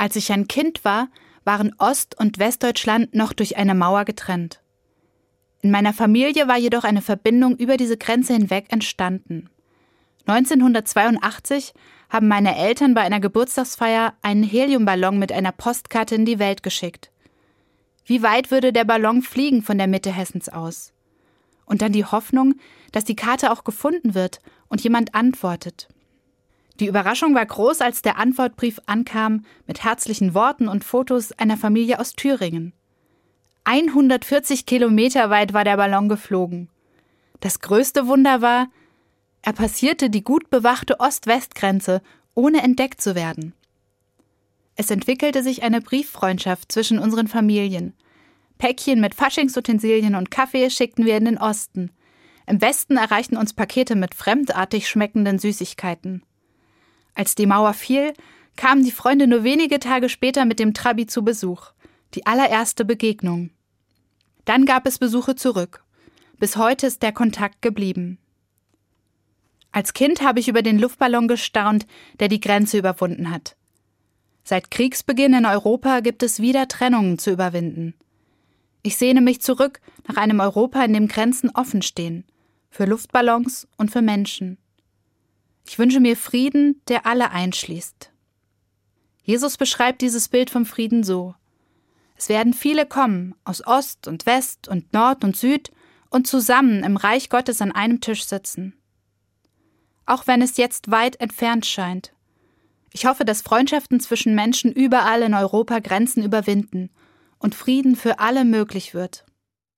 Als ich ein Kind war, waren Ost- und Westdeutschland noch durch eine Mauer getrennt. In meiner Familie war jedoch eine Verbindung über diese Grenze hinweg entstanden. 1982 haben meine Eltern bei einer Geburtstagsfeier einen Heliumballon mit einer Postkarte in die Welt geschickt. Wie weit würde der Ballon fliegen von der Mitte Hessens aus? Und dann die Hoffnung, dass die Karte auch gefunden wird und jemand antwortet. Die Überraschung war groß, als der Antwortbrief ankam mit herzlichen Worten und Fotos einer Familie aus Thüringen. 140 Kilometer weit war der Ballon geflogen. Das größte Wunder war, er passierte die gut bewachte Ost-West-Grenze, ohne entdeckt zu werden. Es entwickelte sich eine Brieffreundschaft zwischen unseren Familien. Päckchen mit Faschingsutensilien und Kaffee schickten wir in den Osten. Im Westen erreichten uns Pakete mit fremdartig schmeckenden Süßigkeiten. Als die Mauer fiel, kamen die Freunde nur wenige Tage später mit dem Trabi zu Besuch. Die allererste Begegnung. Dann gab es Besuche zurück. Bis heute ist der Kontakt geblieben. Als Kind habe ich über den Luftballon gestaunt, der die Grenze überwunden hat. Seit Kriegsbeginn in Europa gibt es wieder Trennungen zu überwinden. Ich sehne mich zurück nach einem Europa, in dem Grenzen offen stehen, für Luftballons und für Menschen. Ich wünsche mir Frieden, der alle einschließt. Jesus beschreibt dieses Bild vom Frieden so. Es werden viele kommen, aus Ost und West und Nord und Süd, und zusammen im Reich Gottes an einem Tisch sitzen. Auch wenn es jetzt weit entfernt scheint. Ich hoffe, dass Freundschaften zwischen Menschen überall in Europa Grenzen überwinden und Frieden für alle möglich wird.